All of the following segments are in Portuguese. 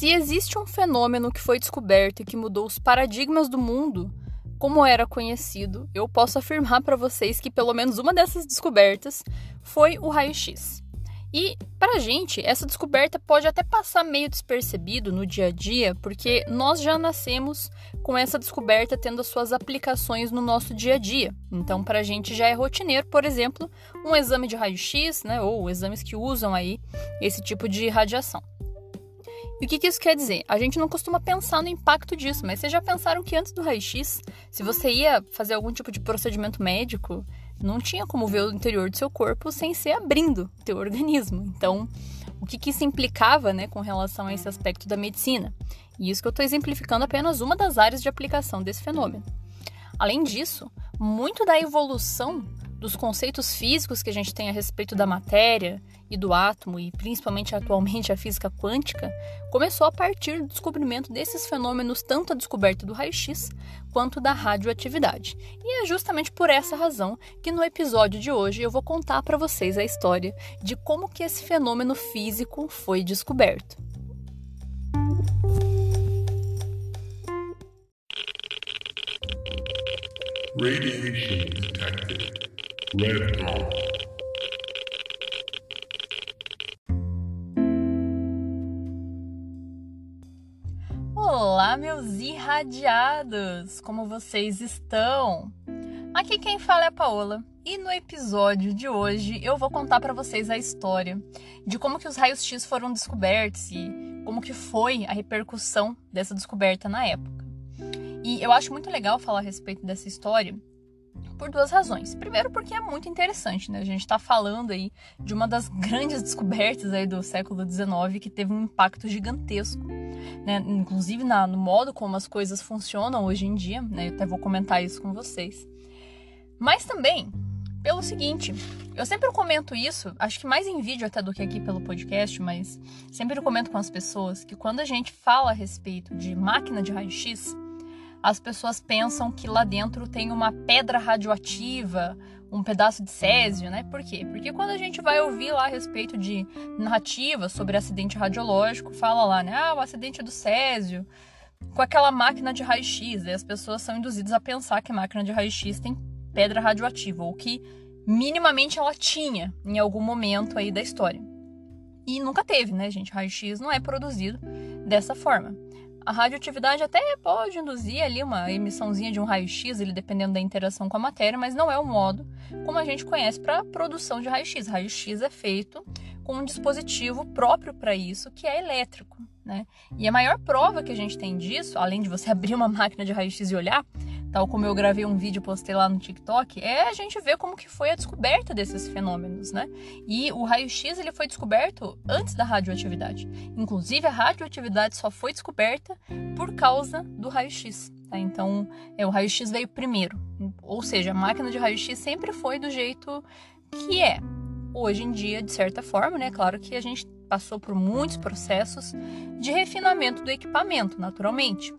Se existe um fenômeno que foi descoberto e que mudou os paradigmas do mundo, como era conhecido, eu posso afirmar para vocês que pelo menos uma dessas descobertas foi o raio-x. E para a gente, essa descoberta pode até passar meio despercebido no dia a dia, porque nós já nascemos com essa descoberta tendo as suas aplicações no nosso dia a dia. Então, para a gente já é rotineiro, por exemplo, um exame de raio-x, né, ou exames que usam aí esse tipo de radiação. E o que, que, isso quer dizer? A gente não costuma pensar no impacto disso, mas vocês já pensaram que antes do raio-x, se você ia fazer algum tipo de procedimento médico, não tinha como ver o interior do seu corpo sem ser abrindo o teu organismo. Então, o que, que isso implicava né, com relação a esse aspecto da medicina? E isso que eu estou exemplificando apenas uma das áreas de aplicação desse fenômeno. Além disso, muito da evolução dos conceitos físicos que a gente tem a respeito da matéria e do átomo, e principalmente atualmente a física quântica, começou a partir do descobrimento desses fenômenos, tanto a descoberta do raio-x quanto da radioatividade. E é justamente por essa razão que no episódio de hoje eu vou contar para vocês a história de como que esse fenômeno físico foi descoberto. Radiation detected. Red. Irradiados! Como vocês estão? Aqui quem fala é a Paola e no episódio de hoje eu vou contar para vocês a história de como que os raios X foram descobertos e como que foi a repercussão dessa descoberta na época. E eu acho muito legal falar a respeito dessa história por duas razões. Primeiro, porque é muito interessante, né? A gente está falando aí de uma das grandes descobertas aí do século XIX que teve um impacto gigantesco, né? Inclusive na, no modo como as coisas funcionam hoje em dia, né? Eu até vou comentar isso com vocês. Mas também pelo seguinte, eu sempre comento isso, acho que mais em vídeo até do que aqui pelo podcast, mas sempre comento com as pessoas que quando a gente fala a respeito de máquina de raio-x, as pessoas pensam que lá dentro tem uma pedra radioativa, um pedaço de césio, né? Por quê? Porque quando a gente vai ouvir lá a respeito de narrativas sobre acidente radiológico, fala lá, né? Ah, o acidente do césio com aquela máquina de raio-x. E as pessoas são induzidas a pensar que a máquina de raio-x tem pedra radioativa, ou que minimamente ela tinha em algum momento aí da história. E nunca teve, né, gente? Raio-x não é produzido dessa forma. A radioatividade até pode induzir ali uma emissãozinha de um raio-x, ele dependendo da interação com a matéria, mas não é o modo como a gente conhece para produção de raio-x. Raio-x é feito com um dispositivo próprio para isso, que é elétrico. Né? E a maior prova que a gente tem disso, além de você abrir uma máquina de raio-x e olhar, tal como eu gravei um vídeo e postei lá no TikTok, é a gente ver como que foi a descoberta desses fenômenos, né? E o raio-x ele foi descoberto antes da radioatividade. Inclusive a radioatividade só foi descoberta por causa do raio-x. Tá? Então, é, o raio-x veio primeiro. Ou seja, a máquina de raio-x sempre foi do jeito que é. Hoje em dia, de certa forma, né? Claro que a gente passou por muitos processos de refinamento do equipamento, naturalmente.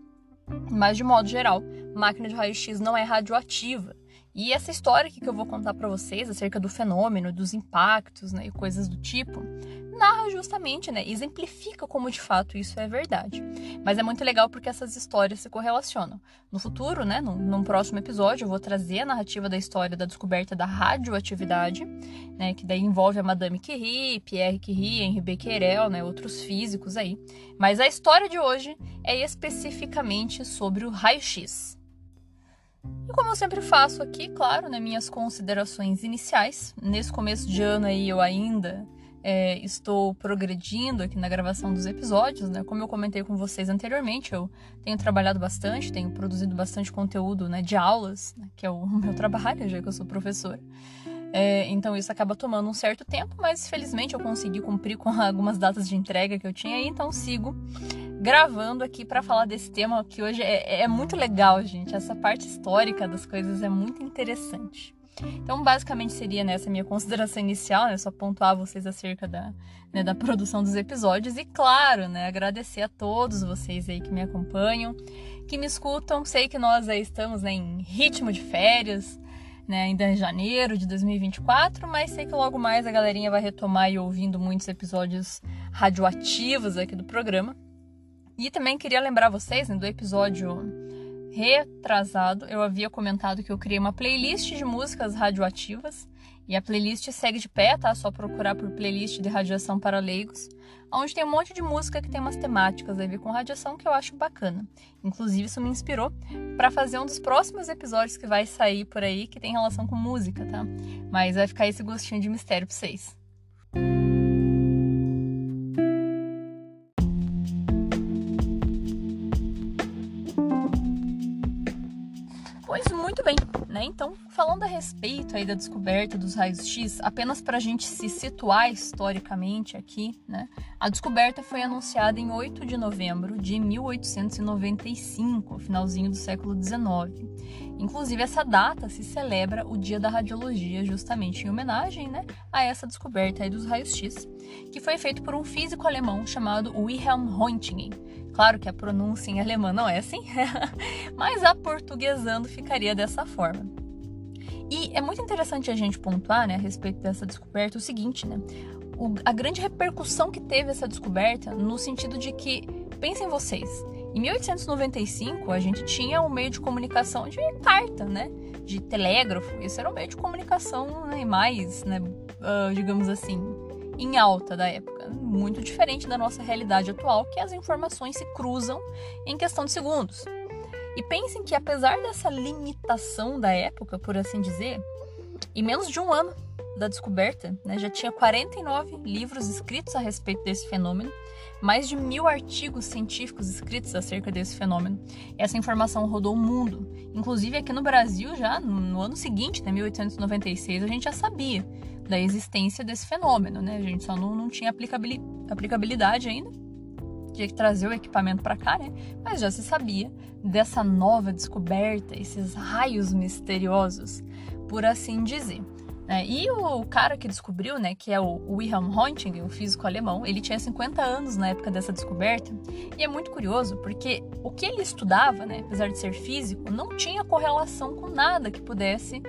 Mas, de modo geral, máquina de raio-x não é radioativa. E essa história que eu vou contar para vocês acerca do fenômeno, dos impactos né, e coisas do tipo, narra justamente, né, exemplifica como de fato isso é verdade. Mas é muito legal porque essas histórias se correlacionam. No futuro, né, num, num próximo episódio, eu vou trazer a narrativa da história da descoberta da radioatividade, né, que daí envolve a Madame Curie, Pierre Curie, Henri Becquerel, né, outros físicos aí. Mas a história de hoje é especificamente sobre o raio-x. E como eu sempre faço aqui, claro, né, minhas considerações iniciais. Nesse começo de ano aí eu ainda é, estou progredindo aqui na gravação dos episódios, né? Como eu comentei com vocês anteriormente, eu tenho trabalhado bastante, tenho produzido bastante conteúdo né, de aulas, né, que é o meu trabalho, já que eu sou professora. É, então isso acaba tomando um certo tempo, mas felizmente eu consegui cumprir com algumas datas de entrega que eu tinha então sigo gravando aqui para falar desse tema que hoje é, é muito legal, gente. Essa parte histórica das coisas é muito interessante. Então, basicamente seria nessa minha consideração inicial, né? Só pontuar vocês acerca da, né, da produção dos episódios e, claro, né, agradecer a todos vocês aí que me acompanham, que me escutam. Sei que nós aí estamos né, em ritmo de férias, né, ainda em janeiro de 2024, mas sei que logo mais a galerinha vai retomar e ouvindo muitos episódios radioativos aqui do programa. E também queria lembrar vocês né, do episódio retrasado, eu havia comentado que eu criei uma playlist de músicas radioativas e a playlist segue de pé, tá? Só procurar por playlist de radiação para leigos, onde tem um monte de música que tem umas temáticas a ver com radiação que eu acho bacana. Inclusive, isso me inspirou para fazer um dos próximos episódios que vai sair por aí que tem relação com música, tá? Mas vai ficar esse gostinho de mistério para vocês. Respeito aí da descoberta dos raios X, apenas para a gente se situar historicamente aqui, né? A descoberta foi anunciada em 8 de novembro de 1895, finalzinho do século 19. Inclusive, essa data se celebra o Dia da Radiologia, justamente em homenagem né, a essa descoberta aí dos raios X, que foi feito por um físico alemão chamado Wilhelm Röntgen Claro que a pronúncia em alemão não é assim, mas a portuguesando ficaria dessa forma. E é muito interessante a gente pontuar, né, a respeito dessa descoberta, o seguinte, né? O, a grande repercussão que teve essa descoberta, no sentido de que, pensem vocês, em 1895 a gente tinha um meio de comunicação de carta, né? De telégrafo. Esse era o meio de comunicação né, mais, né, uh, digamos assim, em alta da época, muito diferente da nossa realidade atual, que as informações se cruzam em questão de segundos. E pensem que apesar dessa limitação da época, por assim dizer, em menos de um ano da descoberta, né, já tinha 49 livros escritos a respeito desse fenômeno, mais de mil artigos científicos escritos acerca desse fenômeno. Essa informação rodou o mundo. Inclusive aqui no Brasil, já no ano seguinte, né, 1896, a gente já sabia da existência desse fenômeno, né? A gente só não, não tinha aplicabilidade ainda. Tinha que trazer o equipamento para cá, né? Mas já se sabia dessa nova descoberta, esses raios misteriosos, por assim dizer. É, e o cara que descobriu, né, que é o Wilhelm Röntgen, o físico alemão, ele tinha 50 anos na época dessa descoberta. E é muito curioso porque o que ele estudava, né, apesar de ser físico, não tinha correlação com nada que pudesse,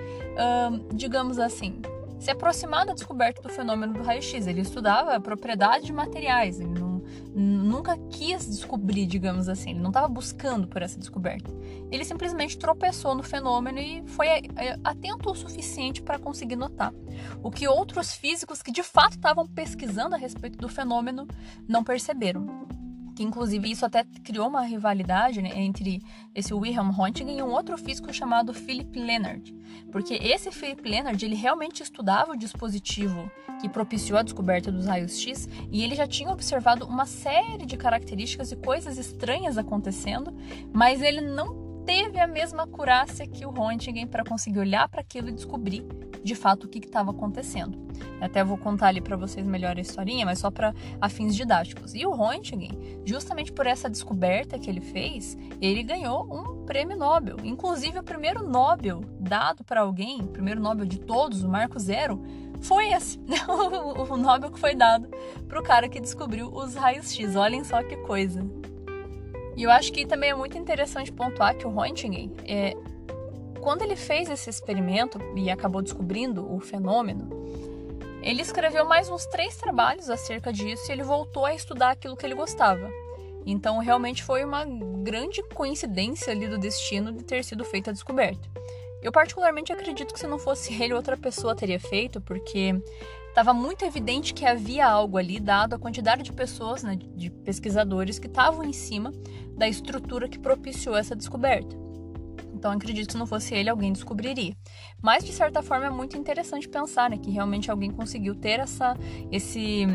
digamos assim, se aproximar da descoberta do fenômeno do raio-x. Ele estudava a propriedade de materiais, ele não, nunca quis descobrir, digamos assim, ele não estava buscando por essa descoberta. Ele simplesmente tropeçou no fenômeno e foi é, atento o suficiente para conseguir notar. O que outros físicos que de fato estavam pesquisando a respeito do fenômeno não perceberam que inclusive isso até criou uma rivalidade né, entre esse Wilhelm Röntgen e um outro físico chamado Philip Leonard, porque esse Philip Leonard ele realmente estudava o dispositivo que propiciou a descoberta dos raios X e ele já tinha observado uma série de características e coisas estranhas acontecendo, mas ele não teve a mesma acurácia que o Röntgen para conseguir olhar para aquilo e descobrir de fato o que estava acontecendo. Até vou contar ali para vocês melhor a historinha, mas só para fins didáticos. E o Röntgen, justamente por essa descoberta que ele fez, ele ganhou um prêmio Nobel. Inclusive o primeiro Nobel dado para alguém, o primeiro Nobel de todos, o Marco Zero, foi esse, o Nobel que foi dado para o cara que descobriu os raios X. Olhem só que coisa. E eu acho que também é muito interessante pontuar que o Röntgen, é, quando ele fez esse experimento e acabou descobrindo o fenômeno, ele escreveu mais uns três trabalhos acerca disso e ele voltou a estudar aquilo que ele gostava. Então, realmente foi uma grande coincidência ali do destino de ter sido feita a descoberta. Eu, particularmente, acredito que se não fosse ele, outra pessoa teria feito, porque estava muito evidente que havia algo ali, dado a quantidade de pessoas, né, de pesquisadores que estavam em cima da estrutura que propiciou essa descoberta. Então acredito que se não fosse ele, alguém descobriria. Mas de certa forma é muito interessante pensar né, que realmente alguém conseguiu ter essa, esse,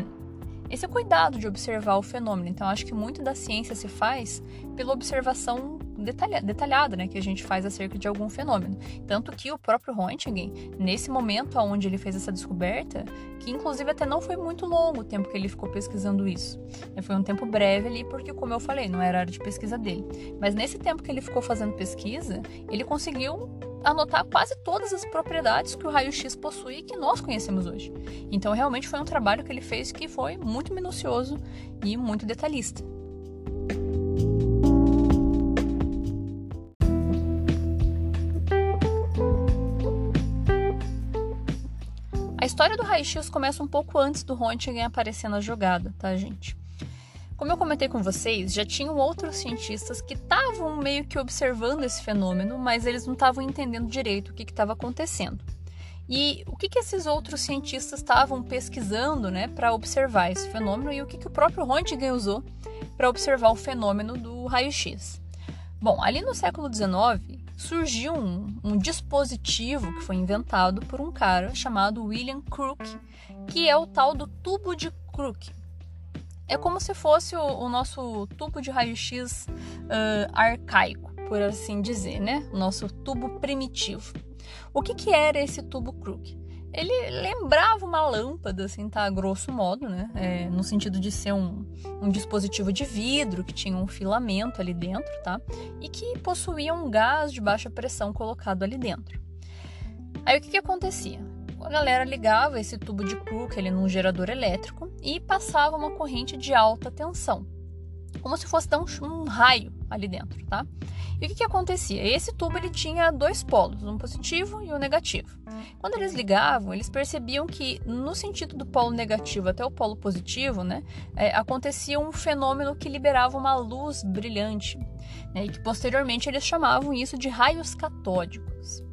esse cuidado de observar o fenômeno. Então acho que muito da ciência se faz pela observação detalha, detalhada né, que a gente faz acerca de algum fenômeno. Tanto que o próprio Röntgen, nesse momento onde ele fez essa descoberta, que inclusive até não foi muito longo o tempo que ele ficou pesquisando isso. Né, foi um tempo breve ali, porque, como eu falei, não era área de pesquisa dele. Mas nesse tempo que ele ficou fazendo pesquisa, ele conseguiu anotar quase todas as propriedades que o raio-x possui e que nós conhecemos hoje. Então, realmente foi um trabalho que ele fez que foi muito minucioso e muito detalhista. História do raio-x começa um pouco antes do Röntgen aparecer na jogada, tá, gente? Como eu comentei com vocês, já tinham outros cientistas que estavam meio que observando esse fenômeno, mas eles não estavam entendendo direito o que estava acontecendo. E o que, que esses outros cientistas estavam pesquisando né, para observar esse fenômeno e o que, que o próprio Röntgen usou para observar o fenômeno do raio-x? Bom, ali no século XIX surgiu um, um, dispositivo que foi inventado por um cara chamado William Crook, que é o tal do tubo de Crook. É como se fosse o, o nosso tubo de raio-x uh, arcaico, por assim dizer, né? O nosso tubo primitivo. O que, que era esse tubo Crook? Ele lembrava uma lâmpada, assim, tá? Grosso modo, né? É, no sentido de ser um, um dispositivo de vidro que tinha um filamento ali dentro, tá? E que possuía um gás de baixa pressão colocado ali dentro. Aí o que, que acontecia? a galera ligava esse tubo de Crook ele num gerador elétrico e passava uma corrente de alta tensão, como se fosse dar um, um raio ali dentro, tá? E o que, que acontecia? Esse tubo ele tinha dois polos, um positivo e um negativo. Quando eles ligavam, eles percebiam que no sentido do polo negativo até o polo positivo, né, é, acontecia um fenômeno que liberava uma luz brilhante, né, e que posteriormente eles chamavam isso de raios catódicos.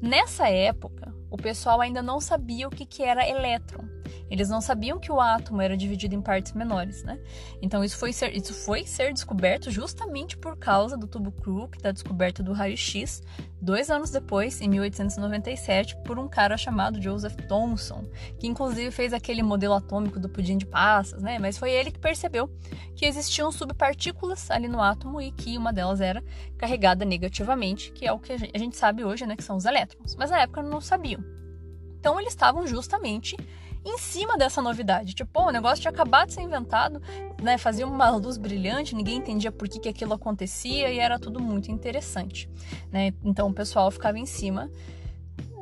Nessa época, o pessoal ainda não sabia o que, que era elétron. Eles não sabiam que o átomo era dividido em partes menores, né? Então isso foi ser, isso foi ser descoberto justamente por causa do tubo Crook, da descoberta do raio-x, dois anos depois, em 1897, por um cara chamado Joseph Thomson, que inclusive fez aquele modelo atômico do pudim de passas, né? Mas foi ele que percebeu que existiam subpartículas ali no átomo e que uma delas era carregada negativamente, que é o que a gente sabe hoje, né? Que são os elétrons. Mas na época não sabiam. Então eles estavam justamente em cima dessa novidade. Tipo, o negócio tinha acabado de ser inventado, né? Fazia uma luz brilhante, ninguém entendia por que, que aquilo acontecia e era tudo muito interessante, né? Então o pessoal ficava em cima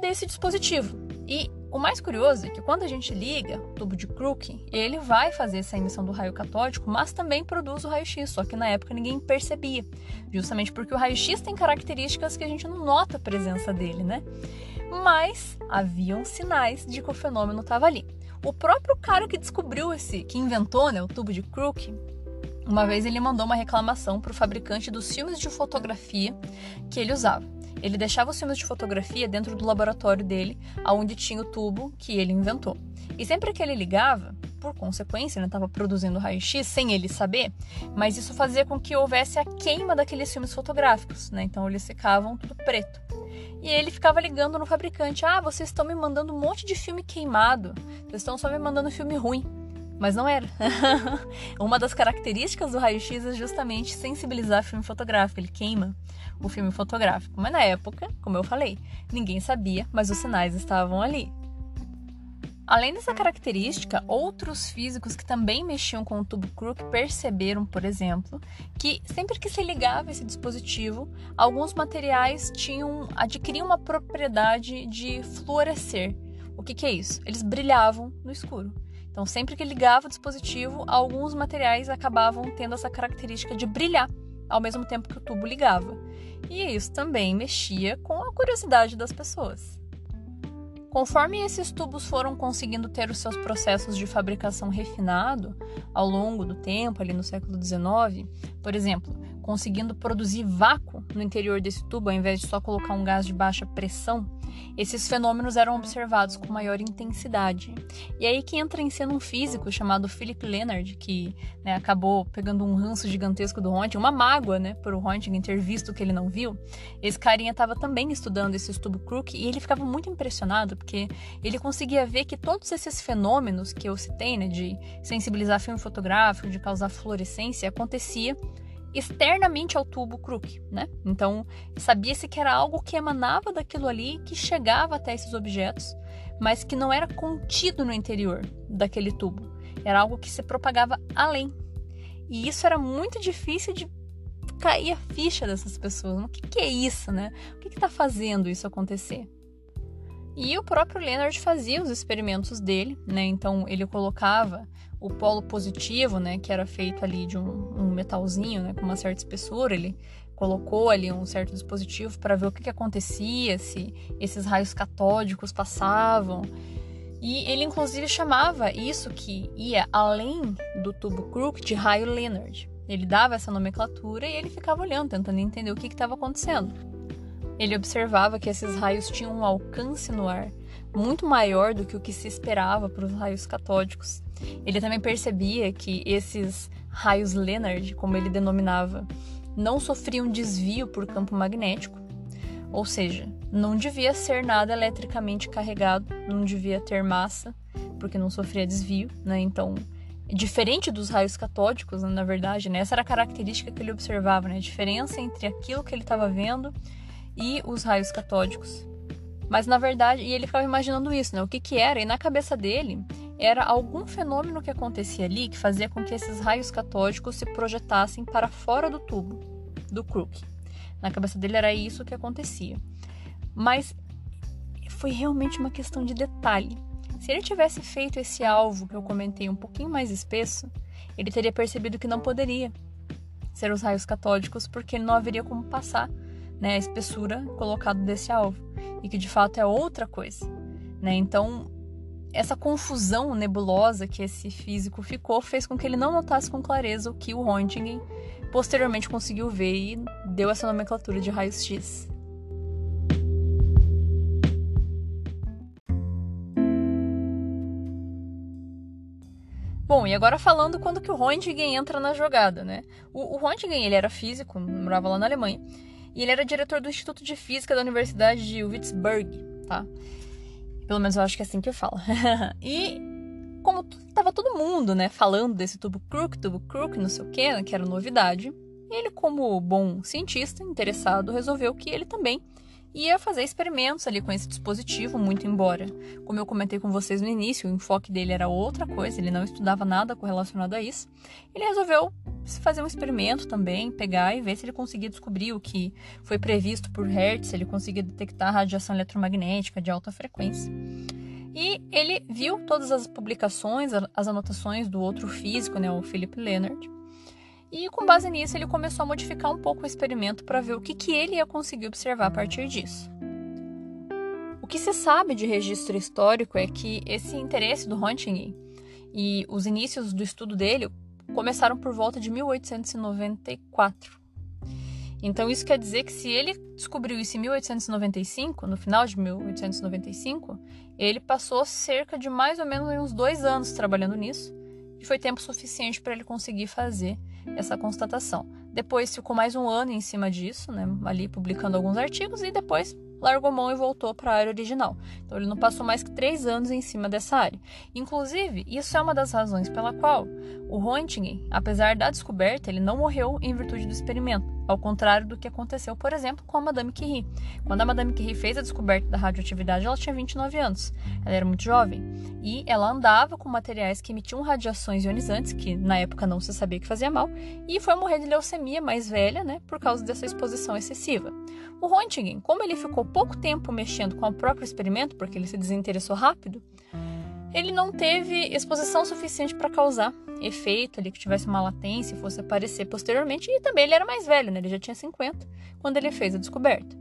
desse dispositivo. E o mais curioso é que quando a gente liga o tubo de Crook, ele vai fazer essa emissão do raio catódico, mas também produz o raio-x, só que na época ninguém percebia, justamente porque o raio-x tem características que a gente não nota a presença dele, né? mas haviam sinais de que o fenômeno estava ali. O próprio cara que descobriu esse, que inventou né, o tubo de Crook, uma vez ele mandou uma reclamação para o fabricante dos filmes de fotografia que ele usava. Ele deixava os filmes de fotografia dentro do laboratório dele, aonde tinha o tubo que ele inventou. E sempre que ele ligava, por consequência, ele estava produzindo raio-x sem ele saber, mas isso fazia com que houvesse a queima daqueles filmes fotográficos, né? Então eles ficavam tudo preto. E ele ficava ligando no fabricante: Ah, vocês estão me mandando um monte de filme queimado, vocês estão só me mandando filme ruim. Mas não era. Uma das características do raio-x é justamente sensibilizar filme fotográfico, ele queima o filme fotográfico. Mas na época, como eu falei, ninguém sabia, mas os sinais estavam ali. Além dessa característica, outros físicos que também mexiam com o tubo Crook perceberam, por exemplo, que sempre que se ligava esse dispositivo, alguns materiais tinham adquiriam uma propriedade de fluorescer. O que, que é isso? Eles brilhavam no escuro. Então, sempre que ligava o dispositivo, alguns materiais acabavam tendo essa característica de brilhar ao mesmo tempo que o tubo ligava. E isso também mexia com a curiosidade das pessoas. Conforme esses tubos foram conseguindo ter os seus processos de fabricação refinado ao longo do tempo, ali no século XIX, por exemplo, conseguindo produzir vácuo no interior desse tubo ao invés de só colocar um gás de baixa pressão, esses fenômenos eram observados com maior intensidade. E aí que entra em cena um físico chamado Philip Leonard, que né, acabou pegando um ranço gigantesco do Röntgen, uma mágoa né, por o Röntgen ter visto o que ele não viu. Esse carinha estava também estudando esse tubo Crook e ele ficava muito impressionado porque ele conseguia ver que todos esses fenômenos que eu citei, né, de sensibilizar filme fotográfico, de causar fluorescência, acontecia externamente ao tubo Crook, né? Então, sabia-se que era algo que emanava daquilo ali, que chegava até esses objetos, mas que não era contido no interior daquele tubo. Era algo que se propagava além. E isso era muito difícil de cair a ficha dessas pessoas. O que, que é isso, né? O que está fazendo isso acontecer? E o próprio Leonard fazia os experimentos dele, né? Então ele colocava o polo positivo, né, que era feito ali de um, um metalzinho, né, com uma certa espessura, ele colocou ali um certo dispositivo para ver o que, que acontecia, se esses raios catódicos passavam. E ele inclusive chamava isso que ia além do tubo Crook de raio Leonard. Ele dava essa nomenclatura e ele ficava olhando, tentando entender o que estava acontecendo. Ele observava que esses raios tinham um alcance no ar muito maior do que o que se esperava para os raios catódicos. Ele também percebia que esses raios Leonard, como ele denominava, não sofriam desvio por campo magnético, ou seja, não devia ser nada eletricamente carregado, não devia ter massa, porque não sofria desvio, né? Então, diferente dos raios catódicos, né, na verdade, né? essa era a característica que ele observava, né? a diferença entre aquilo que ele estava vendo e os raios catódicos. Mas na verdade, e ele ficava imaginando isso, né? O que que era? E na cabeça dele era algum fenômeno que acontecia ali que fazia com que esses raios catódicos se projetassem para fora do tubo, do crook. Na cabeça dele era isso que acontecia. Mas foi realmente uma questão de detalhe. Se ele tivesse feito esse alvo que eu comentei um pouquinho mais espesso, ele teria percebido que não poderia ser os raios catódicos, porque não haveria como passar né, a espessura colocada desse alvo, e que de fato é outra coisa. Né? Então, essa confusão nebulosa que esse físico ficou fez com que ele não notasse com clareza o que o Röntgen posteriormente conseguiu ver e deu essa nomenclatura de raios X. Bom, e agora falando quando que o Röntgen entra na jogada, né? O, o Röntgen, ele era físico, morava lá na Alemanha, e ele era diretor do Instituto de Física da Universidade de Würzburg, tá? Pelo menos eu acho que é assim que eu falo. e como tava todo mundo, né, falando desse tubo Crook, tubo Crook, não sei o que, né, que era novidade, ele, como bom cientista interessado, resolveu que ele também ia fazer experimentos ali com esse dispositivo, muito embora, como eu comentei com vocês no início, o enfoque dele era outra coisa, ele não estudava nada correlacionado a isso. Ele resolveu fazer um experimento também, pegar e ver se ele conseguia descobrir o que foi previsto por Hertz, se ele conseguia detectar radiação eletromagnética de alta frequência. E ele viu todas as publicações, as anotações do outro físico, né, o Philip Leonard, e com base nisso, ele começou a modificar um pouco o experimento para ver o que, que ele ia conseguir observar a partir disso. O que se sabe de registro histórico é que esse interesse do Röntgen e os inícios do estudo dele começaram por volta de 1894. Então isso quer dizer que se ele descobriu isso em 1895, no final de 1895, ele passou cerca de mais ou menos uns dois anos trabalhando nisso e foi tempo suficiente para ele conseguir fazer essa constatação. Depois ficou mais um ano em cima disso, né, ali publicando alguns artigos e depois largou mão e voltou para a área original. Então ele não passou mais que três anos em cima dessa área. Inclusive, isso é uma das razões pela qual o Röntgen, apesar da descoberta, ele não morreu em virtude do experimento, ao contrário do que aconteceu, por exemplo, com a Madame Curie. Quando a Madame Curie fez a descoberta da radioatividade, ela tinha 29 anos. Ela era muito jovem e ela andava com materiais que emitiam radiações ionizantes, que na época não se sabia que fazia mal, e foi morrer de leucemia mais velha, né, por causa dessa exposição excessiva. O Röntgen, como ele ficou pouco tempo mexendo com o próprio experimento, porque ele se desinteressou rápido, ele não teve exposição suficiente para causar efeito ali que tivesse uma latência fosse aparecer posteriormente. E também ele era mais velho, né? Ele já tinha 50 quando ele fez a descoberta.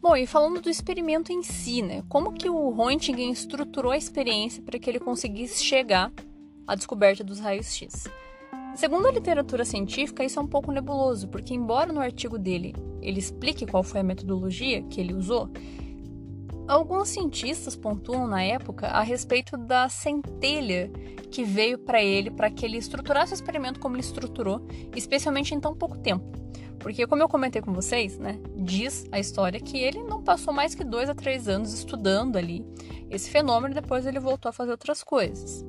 Bom, e falando do experimento em si, né? Como que o Röntgen estruturou a experiência para que ele conseguisse chegar à descoberta dos raios X? Segundo a literatura científica, isso é um pouco nebuloso, porque embora no artigo dele ele explique qual foi a metodologia que ele usou, alguns cientistas pontuam na época a respeito da centelha que veio para ele para que ele estruturasse o experimento como ele estruturou, especialmente em tão pouco tempo. Porque, como eu comentei com vocês, né, diz a história que ele não passou mais que dois a três anos estudando ali esse fenômeno e depois ele voltou a fazer outras coisas.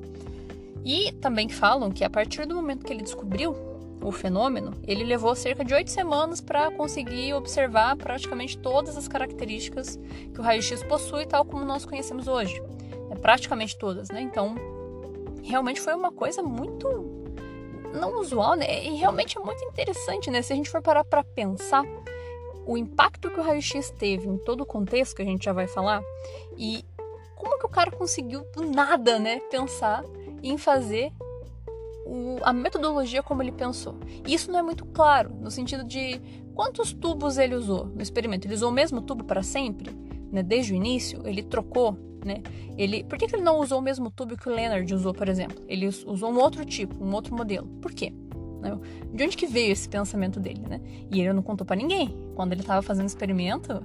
E também falam que a partir do momento que ele descobriu o fenômeno, ele levou cerca de oito semanas para conseguir observar praticamente todas as características que o raio-x possui, tal como nós conhecemos hoje. É, praticamente todas, né? Então, realmente foi uma coisa muito não usual, né? E realmente é muito interessante, né? Se a gente for parar para pensar o impacto que o raio-x teve em todo o contexto que a gente já vai falar e como que o cara conseguiu do nada, né, pensar em fazer o, a metodologia como ele pensou. E isso não é muito claro, no sentido de quantos tubos ele usou no experimento. Ele usou o mesmo tubo para sempre? Né? Desde o início? Ele trocou? Né? Ele, por que, que ele não usou o mesmo tubo que o Leonard usou, por exemplo? Ele usou um outro tipo, um outro modelo. Por quê? Né? De onde que veio esse pensamento dele, né? E ele não contou para ninguém. Quando ele estava fazendo o experimento,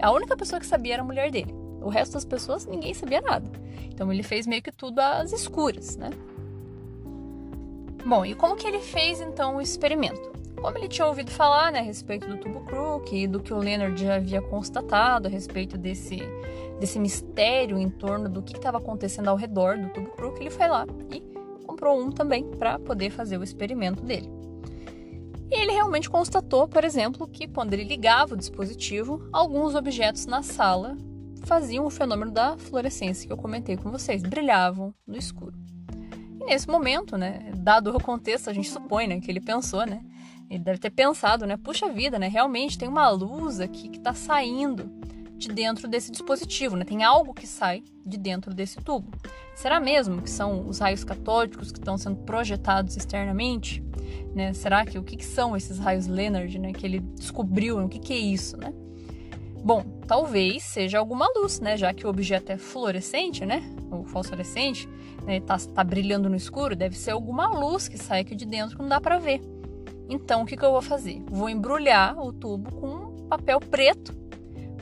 a única pessoa que sabia era a mulher dele. O resto das pessoas, ninguém sabia nada. Então ele fez meio que tudo às escuras, né? Bom, e como que ele fez então o experimento? Como ele tinha ouvido falar né, a respeito do tubo Crook e do que o Leonard já havia constatado a respeito desse, desse mistério em torno do que estava acontecendo ao redor do tubo Crook, ele foi lá e comprou um também para poder fazer o experimento dele. E ele realmente constatou, por exemplo, que quando ele ligava o dispositivo, alguns objetos na sala faziam o fenômeno da fluorescência que eu comentei com vocês, brilhavam no escuro. E nesse momento, né, dado o contexto, a gente supõe, né, que ele pensou, né, ele deve ter pensado, né, puxa vida, né, realmente tem uma luz aqui que está saindo de dentro desse dispositivo, né, tem algo que sai de dentro desse tubo. Será mesmo que são os raios catódicos que estão sendo projetados externamente? Né? Será que o que, que são esses raios Leonard, né, que ele descobriu? O que, que é isso, né? Bom, talvez seja alguma luz, né? Já que o objeto é fluorescente, né? Ou fosforescente, né? Tá, tá brilhando no escuro, deve ser alguma luz que sai aqui de dentro que não dá para ver. Então, o que, que eu vou fazer? Vou embrulhar o tubo com papel preto,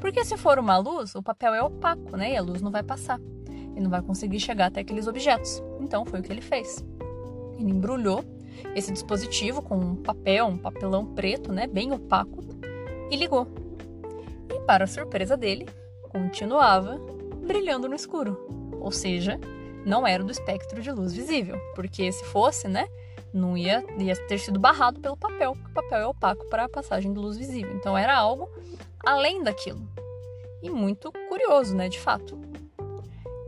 porque se for uma luz, o papel é opaco, né? E a luz não vai passar. E não vai conseguir chegar até aqueles objetos. Então, foi o que ele fez. Ele embrulhou esse dispositivo com um papel, um papelão preto, né? Bem opaco, e ligou para surpresa dele, continuava brilhando no escuro. Ou seja, não era do espectro de luz visível, porque se fosse, né, não ia, ia ter sido barrado pelo papel, porque o papel é opaco para a passagem de luz visível. Então era algo além daquilo. E muito curioso, né, de fato.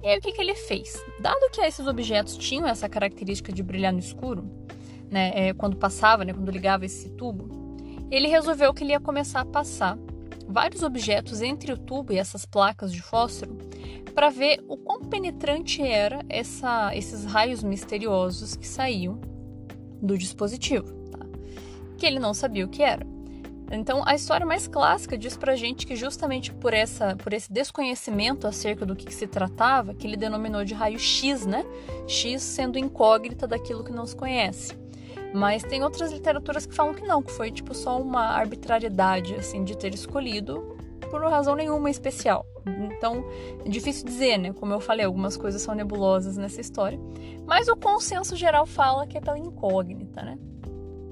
E aí o que, que ele fez? Dado que esses objetos tinham essa característica de brilhar no escuro, né, é, quando passava, né, quando ligava esse tubo, ele resolveu que ele ia começar a passar vários objetos entre o tubo e essas placas de fósforo para ver o quão penetrante era essa, esses raios misteriosos que saíam do dispositivo, tá? que ele não sabia o que era. Então, a história mais clássica diz pra gente que justamente por, essa, por esse desconhecimento acerca do que, que se tratava, que ele denominou de raio X, né? X sendo incógnita daquilo que não se conhece. Mas tem outras literaturas que falam que não, que foi tipo só uma arbitrariedade assim de ter escolhido por razão nenhuma especial. Então, é difícil dizer, né? Como eu falei, algumas coisas são nebulosas nessa história. Mas o consenso geral fala que é pela incógnita, né?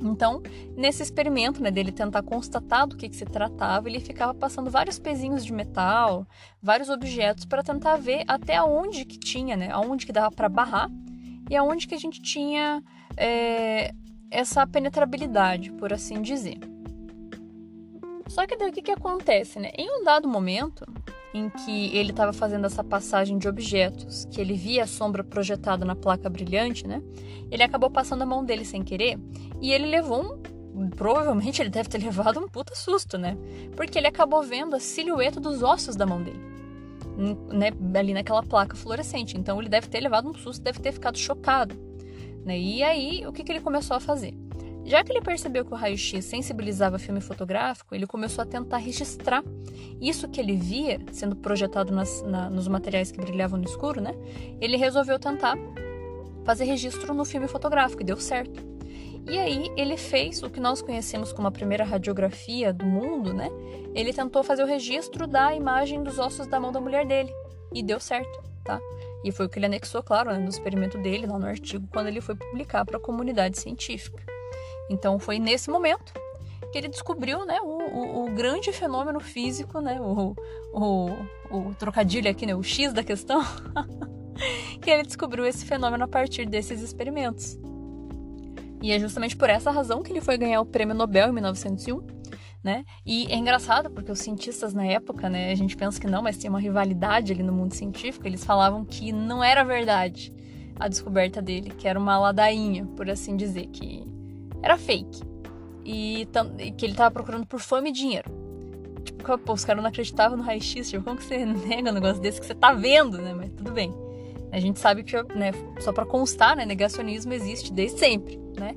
Então, nesse experimento, né, dele tentar constatar do que, que se tratava, ele ficava passando vários pezinhos de metal, vários objetos para tentar ver até onde que tinha, né, aonde que dava para barrar e aonde que a gente tinha é, essa penetrabilidade, por assim dizer. Só que daí o que, que acontece, né? Em um dado momento em que ele estava fazendo essa passagem de objetos, que ele via a sombra projetada na placa brilhante, né? Ele acabou passando a mão dele sem querer e ele levou um. Provavelmente ele deve ter levado um puta susto, né? Porque ele acabou vendo a silhueta dos ossos da mão dele, né? Ali naquela placa fluorescente. Então ele deve ter levado um susto, deve ter ficado chocado. Né? E aí, o que, que ele começou a fazer? Já que ele percebeu que o raio-x sensibilizava filme fotográfico, ele começou a tentar registrar isso que ele via sendo projetado nas, na, nos materiais que brilhavam no escuro, né? Ele resolveu tentar fazer registro no filme fotográfico e deu certo. E aí ele fez o que nós conhecemos como a primeira radiografia do mundo, né? Ele tentou fazer o registro da imagem dos ossos da mão da mulher dele e deu certo, tá? E foi o que ele anexou, claro, né, no experimento dele, lá no artigo, quando ele foi publicar para a comunidade científica. Então foi nesse momento que ele descobriu né, o, o, o grande fenômeno físico, né, o, o, trocadilho aqui, né, o X da questão, que ele descobriu esse fenômeno a partir desses experimentos. E é justamente por essa razão que ele foi ganhar o prêmio Nobel em 1901 né? E é engraçado porque os cientistas na época, né, a gente pensa que não, mas tinha uma rivalidade ali no mundo científico, eles falavam que não era verdade a descoberta dele, que era uma ladainha, por assim dizer, que era fake. E que ele tava procurando por fama e dinheiro. Tipo, pô, os caras não acreditavam no raio-x, tipo, como que você nega um negócio desse que você tá vendo, né? Mas tudo bem. A gente sabe que, né, só para constar, né, negacionismo existe desde sempre, né?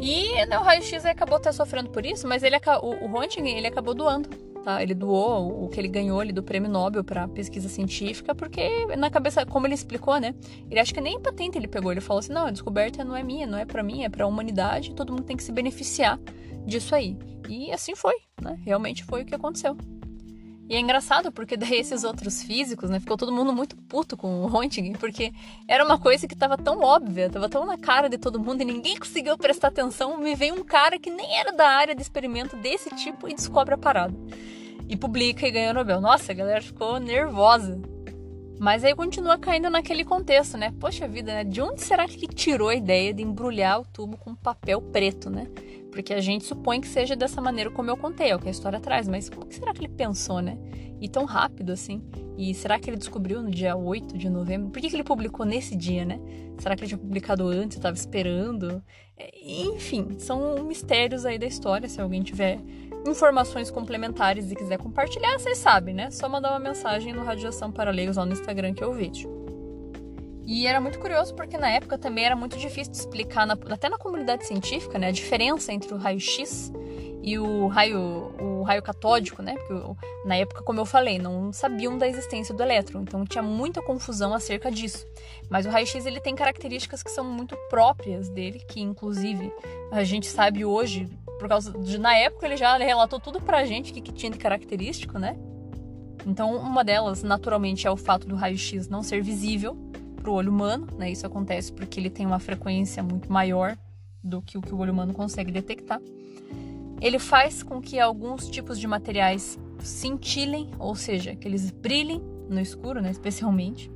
E né, o raio-x acabou até sofrendo por isso, mas ele, o, o Röntgen ele acabou doando, tá? Ele doou o que ele ganhou do prêmio Nobel para pesquisa científica, porque na cabeça, como ele explicou, né? Ele acha que nem patente ele pegou, ele falou assim: "Não, a descoberta não é minha, não é para mim, é para a humanidade, todo mundo tem que se beneficiar disso aí". E assim foi, né? Realmente foi o que aconteceu. E é engraçado porque daí esses outros físicos, né, ficou todo mundo muito puto com o Röntgen, porque era uma coisa que estava tão óbvia, estava tão na cara de todo mundo e ninguém conseguiu prestar atenção. Me vem um cara que nem era da área de experimento desse tipo e descobre a parada. E publica e ganha o Nobel. Nossa, a galera ficou nervosa. Mas aí continua caindo naquele contexto, né? Poxa vida, né? De onde será que tirou a ideia de embrulhar o tubo com papel preto, né? Porque a gente supõe que seja dessa maneira como eu contei, é o que a história traz, mas como que será que ele pensou, né? E tão rápido assim? E será que ele descobriu no dia 8 de novembro? Por que, que ele publicou nesse dia, né? Será que ele tinha publicado antes, estava esperando? É, enfim, são mistérios aí da história. Se alguém tiver informações complementares e quiser compartilhar, vocês sabem, né? Só mandar uma mensagem no Radiação para Leigos lá no Instagram que eu vejo. E era muito curioso porque na época também era muito difícil de explicar, na, até na comunidade científica, né, a diferença entre o raio-x e o raio, o raio catódico, né? Porque na época, como eu falei, não sabiam da existência do elétron, então tinha muita confusão acerca disso. Mas o raio-x ele tem características que são muito próprias dele, que inclusive a gente sabe hoje, por causa de na época ele já relatou tudo pra gente que, que tinha de característico, né? Então, uma delas, naturalmente, é o fato do raio-x não ser visível, para o olho humano, né? Isso acontece porque ele tem uma frequência muito maior do que o que o olho humano consegue detectar. Ele faz com que alguns tipos de materiais cintilem, ou seja, que eles brilhem no escuro, né, especialmente.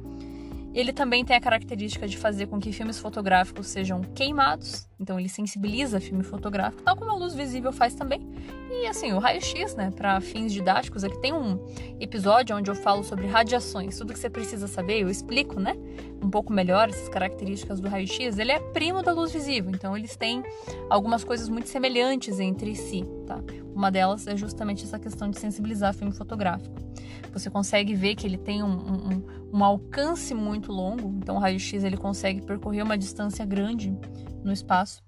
Ele também tem a característica de fazer com que filmes fotográficos sejam queimados, então ele sensibiliza filme fotográfico, tal como a luz visível faz também. E assim, o raio-x, né, para fins didáticos, aqui tem um episódio onde eu falo sobre radiações, tudo que você precisa saber, eu explico, né, um pouco melhor essas características do raio-x. Ele é primo da luz visível, então eles têm algumas coisas muito semelhantes entre si, tá? Uma delas é justamente essa questão de sensibilizar filme fotográfico. Você consegue ver que ele tem um, um, um alcance muito longo, então o raio-x ele consegue percorrer uma distância grande no espaço.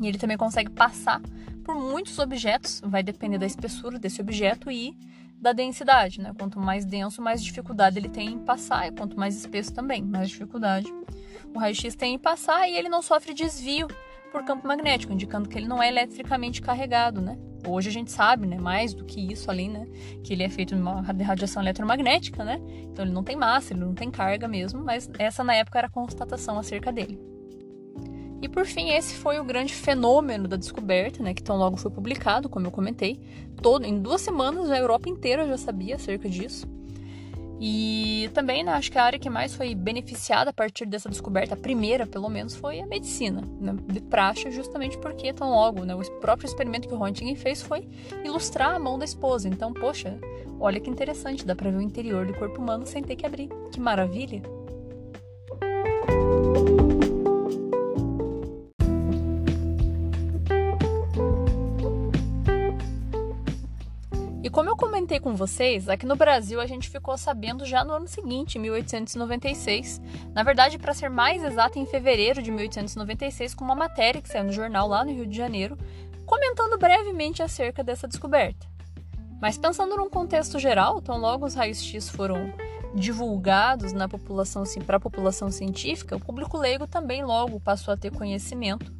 E ele também consegue passar por muitos objetos, vai depender da espessura desse objeto e da densidade, né? Quanto mais denso, mais dificuldade ele tem em passar, e quanto mais espesso também, mais dificuldade o raio-x tem em passar e ele não sofre desvio por campo magnético, indicando que ele não é eletricamente carregado, né? Hoje a gente sabe, né, mais do que isso ali, né, que ele é feito de uma radiação eletromagnética, né? Então ele não tem massa, ele não tem carga mesmo, mas essa na época era a constatação acerca dele. E por fim, esse foi o grande fenômeno da descoberta, né, que tão logo foi publicado, como eu comentei. Todo, em duas semanas a Europa inteira já sabia acerca disso. E também né, acho que a área que mais foi beneficiada a partir dessa descoberta, a primeira pelo menos, foi a medicina, né, de praxe, justamente porque tão logo, né, o próprio experimento que o Röntgen fez foi ilustrar a mão da esposa. Então, poxa, olha que interessante, dá para ver o interior do corpo humano sem ter que abrir. Que maravilha! E como eu comentei com vocês, aqui no Brasil a gente ficou sabendo já no ano seguinte, 1896. Na verdade, para ser mais exato, em fevereiro de 1896, com uma matéria que saiu no jornal lá no Rio de Janeiro, comentando brevemente acerca dessa descoberta. Mas pensando num contexto geral, tão logo os raios-x foram divulgados na população para a população científica, o público leigo também logo passou a ter conhecimento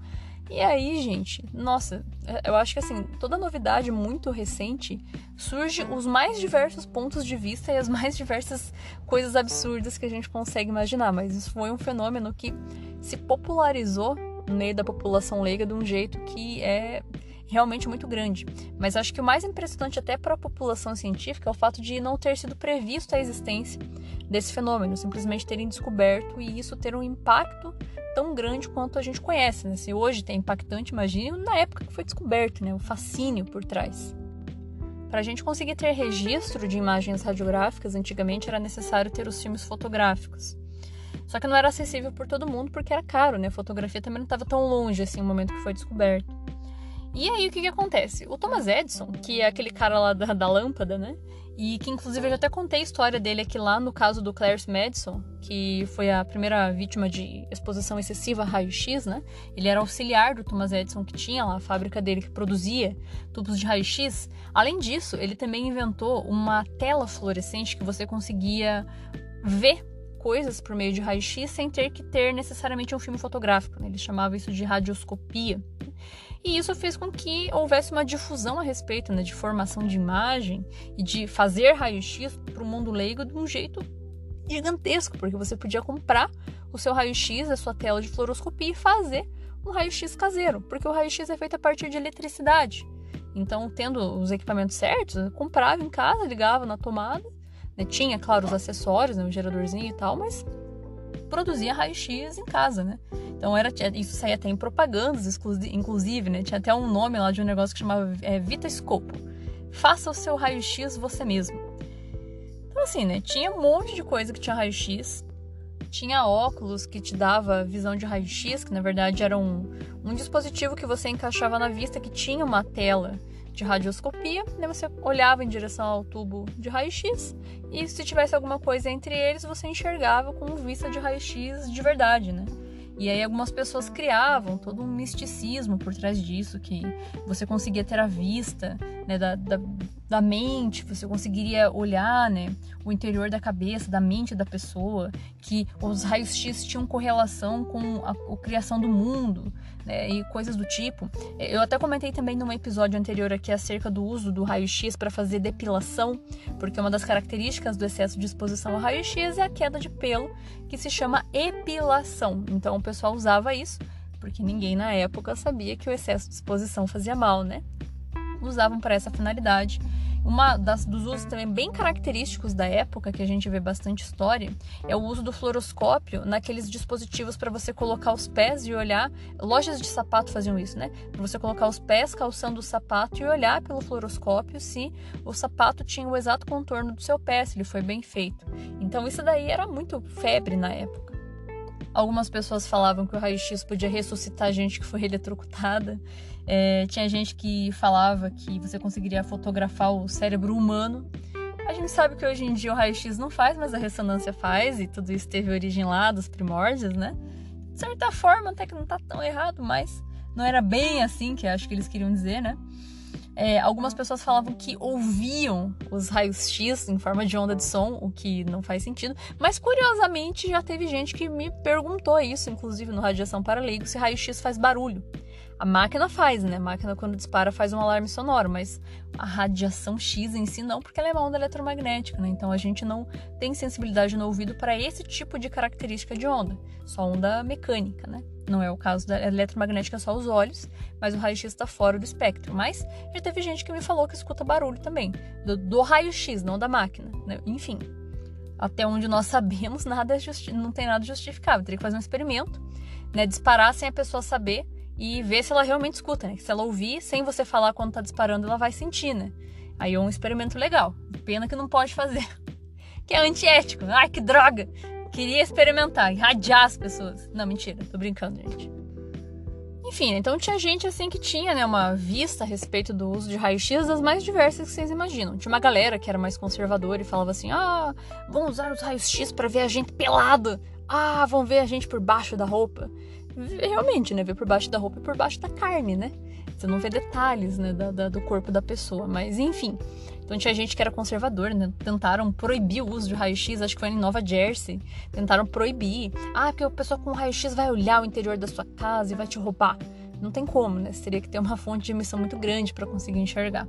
e aí, gente, nossa, eu acho que assim, toda novidade muito recente surge os mais diversos pontos de vista e as mais diversas coisas absurdas que a gente consegue imaginar, mas isso foi um fenômeno que se popularizou no meio da população leiga de um jeito que é realmente muito grande. Mas acho que o mais impressionante até para a população científica é o fato de não ter sido previsto a existência desse fenômeno, simplesmente terem descoberto e isso ter um impacto tão grande quanto a gente conhece. Né? Se hoje tem impactante, imagine na época que foi descoberto, né? o fascínio por trás. Para a gente conseguir ter registro de imagens radiográficas, antigamente era necessário ter os filmes fotográficos. Só que não era acessível por todo mundo porque era caro, né? A fotografia também não estava tão longe assim no momento que foi descoberto. E aí o que, que acontece? O Thomas Edison, que é aquele cara lá da, da lâmpada, né? E que inclusive eu já até contei a história dele aqui lá no caso do Clarence Madison, que foi a primeira vítima de exposição excessiva a raio-x, né? Ele era auxiliar do Thomas Edison que tinha lá a fábrica dele que produzia tubos de raio-x. Além disso, ele também inventou uma tela fluorescente que você conseguia ver coisas por meio de raio-x sem ter que ter necessariamente um filme fotográfico. Né? Ele chamava isso de radioscopia. E isso fez com que houvesse uma difusão a respeito né, de formação de imagem e de fazer raio-x para o mundo leigo de um jeito gigantesco, porque você podia comprar o seu raio-x, a sua tela de fluoroscopia e fazer um raio-x caseiro, porque o raio-x é feito a partir de eletricidade. Então, tendo os equipamentos certos, eu comprava em casa, ligava na tomada, né? tinha, claro, os acessórios, né, o geradorzinho e tal, mas produzia raio-x em casa, né? Então era, isso saía até em propagandas, inclusive, né? Tinha até um nome lá de um negócio que chamava é, Vitascopo. Faça o seu raio-x você mesmo. Então assim, né? Tinha um monte de coisa que tinha raio-x. Tinha óculos que te dava visão de raio-x, que na verdade era um, um dispositivo que você encaixava na vista que tinha uma tela de radioscopia, né? Você olhava em direção ao tubo de raio-x e se tivesse alguma coisa entre eles, você enxergava com vista de raio-x de verdade, né? E aí algumas pessoas criavam todo um misticismo por trás disso, que você conseguia ter a vista né, da, da, da, mente, você conseguiria olhar né, o interior da cabeça, da mente da pessoa, que os raios-x tinham correlação com a, a criação do mundo né, e coisas do tipo. Eu até comentei também num episódio anterior aqui acerca do uso do raio-x para fazer depilação, porque uma das características do excesso de exposição ao raio-x é a queda de pelo, que se chama epilação. Então o pessoal usava isso, porque ninguém na época sabia que o excesso de exposição fazia mal, né? Usavam para essa finalidade uma das, dos usos também bem característicos da época, que a gente vê bastante história, é o uso do fluoroscópio naqueles dispositivos para você colocar os pés e olhar. Lojas de sapato faziam isso, né? Para você colocar os pés calçando o sapato e olhar pelo fluoroscópio se o sapato tinha o exato contorno do seu pé, se ele foi bem feito. Então isso daí era muito febre na época. Algumas pessoas falavam que o raio-x podia ressuscitar gente que foi eletrocutada. É, tinha gente que falava que você conseguiria fotografar o cérebro humano. A gente sabe que hoje em dia o raio-x não faz, mas a ressonância faz, e tudo isso teve origem lá dos primórdios, né? De certa forma, até que não tá tão errado, mas não era bem assim que acho que eles queriam dizer, né? É, algumas pessoas falavam que ouviam os raios X em forma de onda de som, o que não faz sentido. Mas curiosamente já teve gente que me perguntou isso, inclusive no Radiação para Leigo, se raio X faz barulho. A máquina faz, né? A máquina, quando dispara, faz um alarme sonoro, mas a radiação X em si não, porque ela é uma onda eletromagnética, né? Então a gente não tem sensibilidade no ouvido para esse tipo de característica de onda, só onda mecânica, né? Não é o caso da eletromagnética, só os olhos, mas o raio-x está fora do espectro. Mas já teve gente que me falou que escuta barulho também, do, do raio-x, não da máquina, né? Enfim, até onde nós sabemos, nada é não tem nada justificável. Teria que fazer um experimento, né? Disparar sem a pessoa saber e ver se ela realmente escuta, né? Se ela ouvir sem você falar quando tá disparando, ela vai sentir, né? Aí é um experimento legal. Pena que não pode fazer. Que é antiético. Ai, que droga! Queria experimentar, irradiar as pessoas. Não, mentira, tô brincando, gente. Enfim, então tinha gente assim que tinha né, uma vista a respeito do uso de raio-x das mais diversas que vocês imaginam. Tinha uma galera que era mais conservadora e falava assim: ah, vão usar os raios-x para ver a gente pelado. Ah, vão ver a gente por baixo da roupa realmente, né? Ver por baixo da roupa e por baixo da carne, né? Você não vê detalhes, né, da, da, do corpo da pessoa. Mas, enfim. Então tinha gente que era conservador, né? Tentaram proibir o uso de raio-x, acho que foi em Nova Jersey. Tentaram proibir. Ah, porque a pessoa com raio-x vai olhar o interior da sua casa e vai te roubar. Não tem como, né? Você teria que ter uma fonte de emissão muito grande para conseguir enxergar.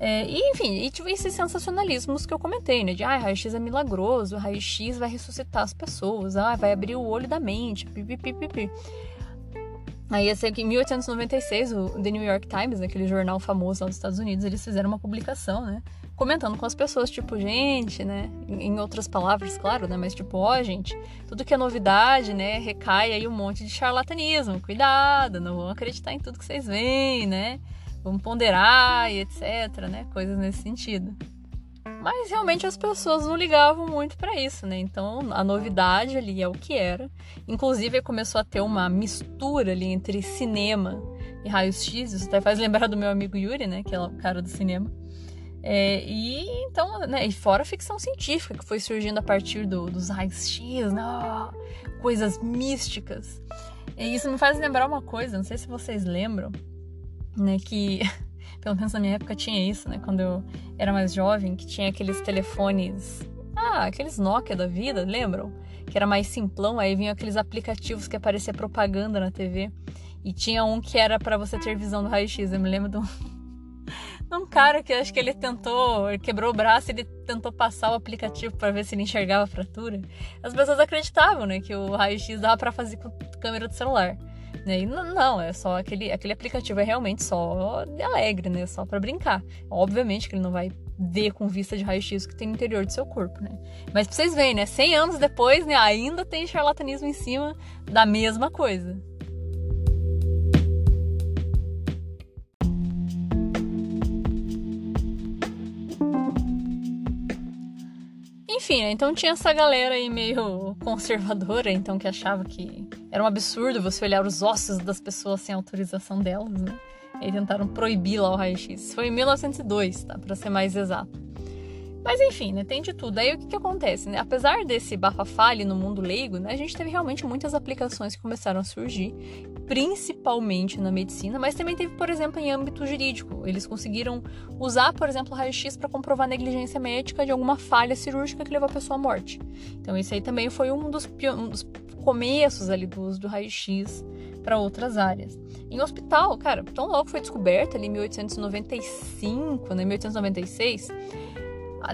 É, e, enfim, e tive esses sensacionalismos que eu comentei, né? De, ah, raio-x é milagroso, raio-x vai ressuscitar as pessoas, ah, vai abrir o olho da mente, pipipipipi. Aí, assim, em 1896, o The New York Times, aquele jornal famoso lá dos Estados Unidos, eles fizeram uma publicação, né? Comentando com as pessoas, tipo, gente, né? Em outras palavras, claro, né? Mas, tipo, ó, oh, gente, tudo que é novidade, né? Recai aí um monte de charlatanismo. Cuidado, não vão acreditar em tudo que vocês veem, né? Vamos ponderar e etc, né? Coisas nesse sentido. Mas realmente as pessoas não ligavam muito para isso, né? Então a novidade ali é o que era. Inclusive começou a ter uma mistura ali entre cinema, e raios X. Isso até faz lembrar do meu amigo Yuri, né? Que é o cara do cinema. É, e então, né, e fora a ficção científica que foi surgindo a partir do, dos raios X, né, coisas místicas. E isso me faz lembrar uma coisa, não sei se vocês lembram, né, que pelo menos na minha época tinha isso, né, quando eu era mais jovem, que tinha aqueles telefones, ah, aqueles Nokia da vida, lembram? Que era mais simplão, aí vinham aqueles aplicativos que aparecia propaganda na TV. E tinha um que era para você ter visão do raio-x. Eu me lembro de um, cara que acho que ele tentou, ele quebrou o braço, ele tentou passar o aplicativo para ver se ele enxergava a fratura. As pessoas acreditavam, né, que o raio-x dava para fazer com câmera do celular. Né? E não, é só aquele, aquele aplicativo é realmente só de alegre, né? Só para brincar. Obviamente que ele não vai ver com vista de raio-x que tem no interior do seu corpo, né? Mas pra vocês verem, né? 100 anos depois, né? Ainda tem charlatanismo em cima da mesma coisa. Enfim, né? Então tinha essa galera aí meio conservadora, então que achava que era um absurdo você olhar os ossos das pessoas sem autorização delas, né? E tentaram proibir lá o raio-x. Foi em 1902, tá? Pra ser mais exato. Mas enfim, né, tem de tudo. Aí o que, que acontece, né? Apesar desse bafafá ali no mundo leigo, né, a gente teve realmente muitas aplicações que começaram a surgir, principalmente na medicina, mas também teve, por exemplo, em âmbito jurídico. Eles conseguiram usar, por exemplo, o raio-x para comprovar negligência médica de alguma falha cirúrgica que levou a pessoa à morte. Então isso aí também foi um dos, um dos começos ali do uso do raio-x para outras áreas. Em hospital, cara, tão logo foi descoberta ali em 1895, né, 1896,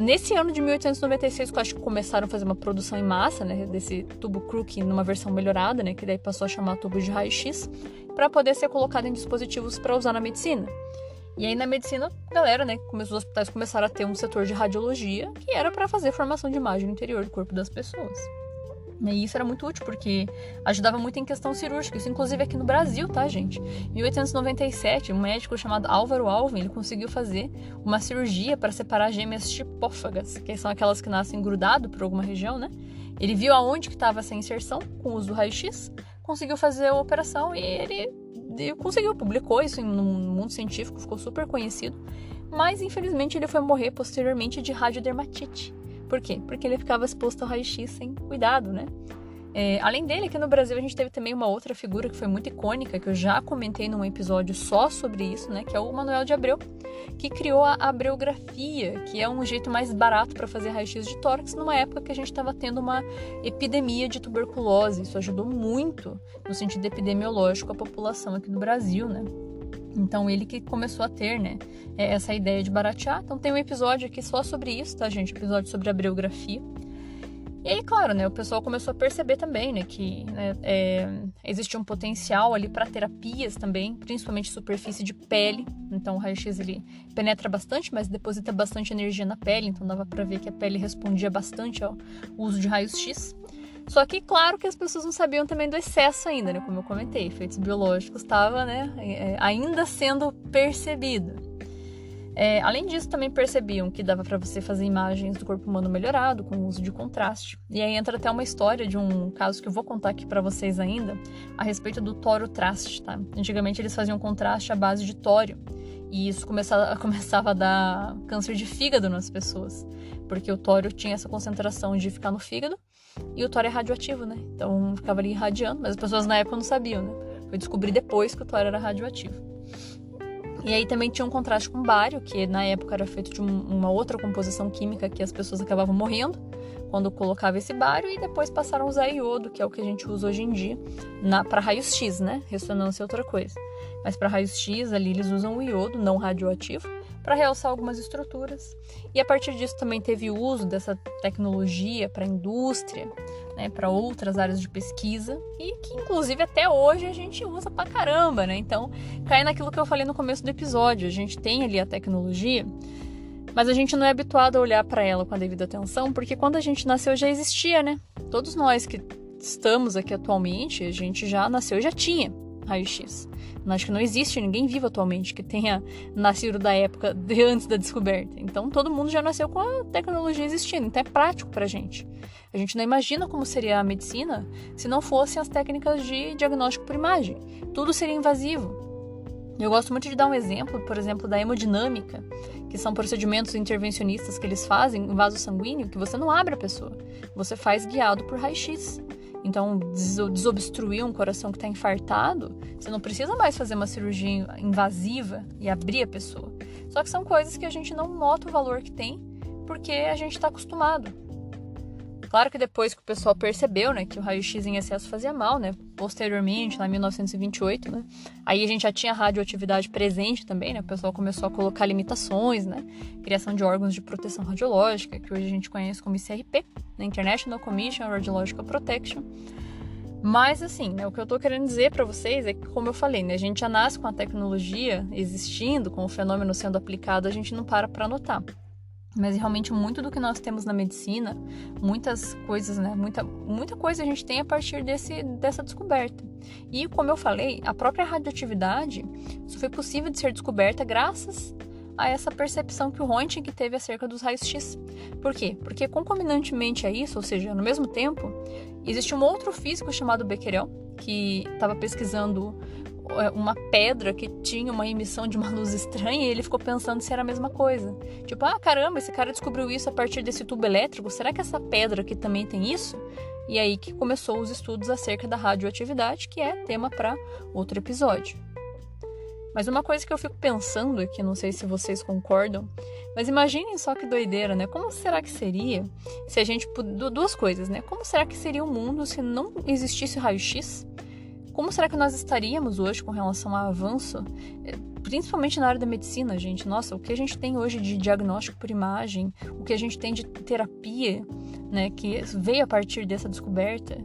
Nesse ano de 1896, que eu acho que começaram a fazer uma produção em massa, né, desse tubo Crook numa versão melhorada, né, que daí passou a chamar tubo de raio-x, para poder ser colocado em dispositivos para usar na medicina. E aí na medicina, galera, né, os hospitais começaram a ter um setor de radiologia que era para fazer formação de imagem no interior do corpo das pessoas. E isso era muito útil porque ajudava muito em questão cirúrgica. Isso, inclusive, aqui no Brasil, tá, gente? Em 1897, um médico chamado Álvaro Alvin ele conseguiu fazer uma cirurgia para separar gêmeas tipófagas, que são aquelas que nascem grudado por alguma região, né? Ele viu aonde que estava essa inserção com o uso do raio-x, conseguiu fazer a operação e ele, ele conseguiu, publicou isso no mundo científico, ficou super conhecido. Mas, infelizmente, ele foi morrer posteriormente de radiodermatite por quê? Porque ele ficava exposto ao raio-x sem cuidado, né? É, além dele, aqui no Brasil a gente teve também uma outra figura que foi muito icônica, que eu já comentei num episódio só sobre isso, né? Que é o Manuel de Abreu, que criou a abreografia, que é um jeito mais barato para fazer raio-x de tórax, numa época que a gente estava tendo uma epidemia de tuberculose. Isso ajudou muito no sentido epidemiológico a população aqui do Brasil, né? Então ele que começou a ter, né, é, essa ideia de baratear. Então tem um episódio aqui só sobre isso, tá, gente? Episódio sobre a biografia. E aí, claro, né, o pessoal começou a perceber também, né, que né, é, um potencial ali para terapias também, principalmente superfície de pele. Então o raio-x ele penetra bastante, mas deposita bastante energia na pele, então dava para ver que a pele respondia bastante ao uso de raios X. Só que, claro, que as pessoas não sabiam também do excesso ainda, né? Como eu comentei, efeitos biológicos estava, né, é, ainda sendo percebido. É, além disso, também percebiam que dava para você fazer imagens do corpo humano melhorado com o uso de contraste. E aí entra até uma história de um caso que eu vou contar aqui para vocês ainda a respeito do tório traste, tá? Antigamente eles faziam contraste à base de tório. E isso começava, começava a dar câncer de fígado nas pessoas, porque o tório tinha essa concentração de ficar no fígado e o tório é radioativo, né? Então ficava ali irradiando, mas as pessoas na época não sabiam, né? Foi descobrir depois que o tório era radioativo. E aí também tinha um contraste com bário, que na época era feito de um, uma outra composição química que as pessoas acabavam morrendo quando colocava esse bário e depois passaram a usar iodo, que é o que a gente usa hoje em dia para raios X, né? Ressonância é outra coisa. Mas para raios X ali eles usam o iodo não radioativo para realçar algumas estruturas. E a partir disso também teve o uso dessa tecnologia para a indústria, né, para outras áreas de pesquisa e que inclusive até hoje a gente usa pra caramba, né? Então, cai naquilo que eu falei no começo do episódio, a gente tem ali a tecnologia, mas a gente não é habituado a olhar para ela com a devida atenção, porque quando a gente nasceu já existia, né? Todos nós que estamos aqui atualmente, a gente já nasceu já tinha raio-x. Acho que não existe ninguém vivo atualmente que tenha nascido da época de antes da descoberta. Então todo mundo já nasceu com a tecnologia existindo, então é prático pra gente. A gente não imagina como seria a medicina se não fossem as técnicas de diagnóstico por imagem. Tudo seria invasivo. Eu gosto muito de dar um exemplo, por exemplo, da hemodinâmica, que são procedimentos intervencionistas que eles fazem em vaso sanguíneo, que você não abre a pessoa, você faz guiado por raio-x. Então, desobstruir um coração que está infartado, você não precisa mais fazer uma cirurgia invasiva e abrir a pessoa. Só que são coisas que a gente não nota o valor que tem porque a gente está acostumado. Claro que depois que o pessoal percebeu, né, que o raio-x em excesso fazia mal, né, posteriormente, lá em 1928, né, aí a gente já tinha radioatividade presente também, né, o pessoal começou a colocar limitações, né, criação de órgãos de proteção radiológica, que hoje a gente conhece como ICRP, né, International Commission on Radiological Protection. Mas assim, né, o que eu tô querendo dizer para vocês é que, como eu falei, né, a gente já nasce com a tecnologia existindo, com o fenômeno sendo aplicado, a gente não para para notar. Mas realmente muito do que nós temos na medicina, muitas coisas, né? Muita, muita coisa a gente tem a partir desse, dessa descoberta. E como eu falei, a própria radioatividade só foi possível de ser descoberta graças a essa percepção que o Röntgen teve acerca dos raios-x. Por quê? Porque concomitantemente a isso, ou seja, no mesmo tempo, existe um outro físico chamado Becquerel que estava pesquisando uma pedra que tinha uma emissão de uma luz estranha e ele ficou pensando se era a mesma coisa. Tipo, ah, caramba, esse cara descobriu isso a partir desse tubo elétrico, será que essa pedra aqui também tem isso? E aí que começou os estudos acerca da radioatividade, que é tema para outro episódio. Mas uma coisa que eu fico pensando aqui, não sei se vocês concordam, mas imaginem só que doideira, né? Como será que seria se a gente. Duas coisas, né? Como será que seria o mundo se não existisse raio-x? Como será que nós estaríamos hoje com relação ao avanço, eh, principalmente na área da medicina, gente? Nossa, o que a gente tem hoje de diagnóstico por imagem, o que a gente tem de terapia, né, que veio a partir dessa descoberta,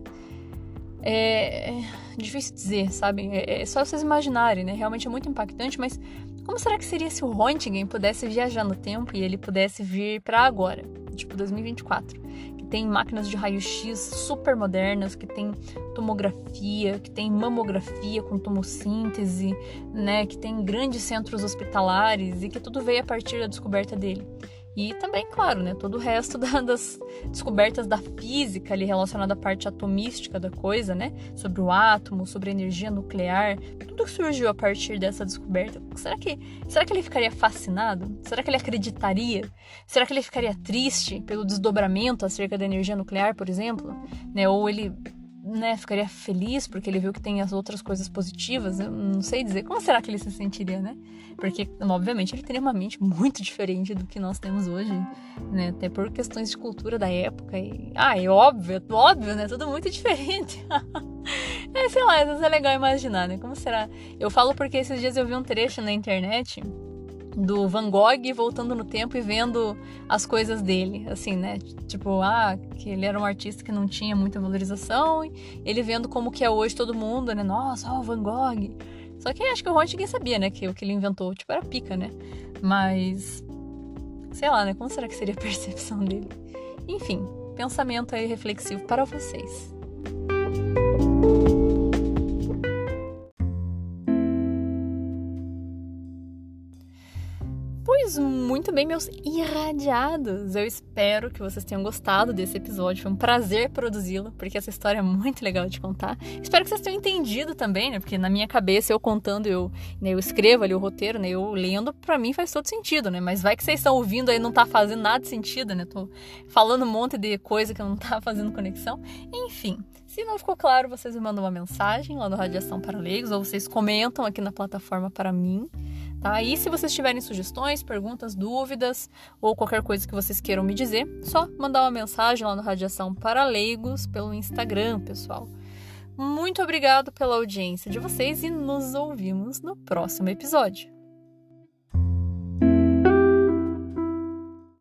é, é difícil dizer, sabe? É, é só vocês imaginarem, né? Realmente é muito impactante, mas como será que seria se o Röntgen pudesse viajar no tempo e ele pudesse vir para agora, tipo 2024? Tem máquinas de raio-x super modernas, que tem tomografia, que tem mamografia com tomossíntese, né, que tem grandes centros hospitalares e que tudo veio a partir da descoberta dele. E também, claro, né, todo o resto da, das descobertas da física ali relacionada à parte atomística da coisa, né, sobre o átomo, sobre a energia nuclear, tudo que surgiu a partir dessa descoberta. Será que, será que ele ficaria fascinado? Será que ele acreditaria? Será que ele ficaria triste pelo desdobramento acerca da energia nuclear, por exemplo? Né, ou ele né, ficaria feliz porque ele viu que tem as outras coisas positivas. Eu não sei dizer. Como será que ele se sentiria, né? Porque, obviamente, ele teria uma mente muito diferente do que nós temos hoje, né? Até por questões de cultura da época. E, ah, é óbvio, óbvio, né? Tudo muito diferente. é, sei lá, às vezes é legal imaginar, né? Como será? Eu falo porque esses dias eu vi um trecho na internet do Van Gogh voltando no tempo e vendo as coisas dele, assim, né? Tipo, ah, que ele era um artista que não tinha muita valorização, e ele vendo como que é hoje todo mundo, né? Nossa, ó, Van Gogh. Só que acho que o Ron ninguém sabia, né, que o que ele inventou, tipo, era pica, né? Mas sei lá, né? Como será que seria a percepção dele? Enfim, pensamento aí reflexivo para vocês. Muito bem, meus irradiados. Eu espero que vocês tenham gostado desse episódio. Foi um prazer produzi-lo, porque essa história é muito legal de contar. Espero que vocês tenham entendido também, né? Porque na minha cabeça, eu contando, eu, né, eu escrevo ali o roteiro, né? Eu lendo, para mim faz todo sentido, né? Mas vai que vocês estão ouvindo aí não tá fazendo nada de sentido, né? Tô falando um monte de coisa que não tá fazendo conexão. Enfim, se não ficou claro, vocês me mandam uma mensagem lá no Radiação para Leigos, ou vocês comentam aqui na plataforma para mim. Tá? E se vocês tiverem sugestões, perguntas, dúvidas ou qualquer coisa que vocês queiram me dizer, só mandar uma mensagem lá no Radiação para Leigos pelo Instagram, pessoal. Muito obrigado pela audiência de vocês e nos ouvimos no próximo episódio.